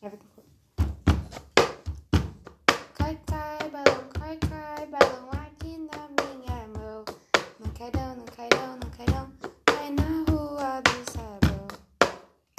Vai ver que foi. Cai, cai, balão, cai, cai, balão aqui na minha mão. Não cai não, não cai não.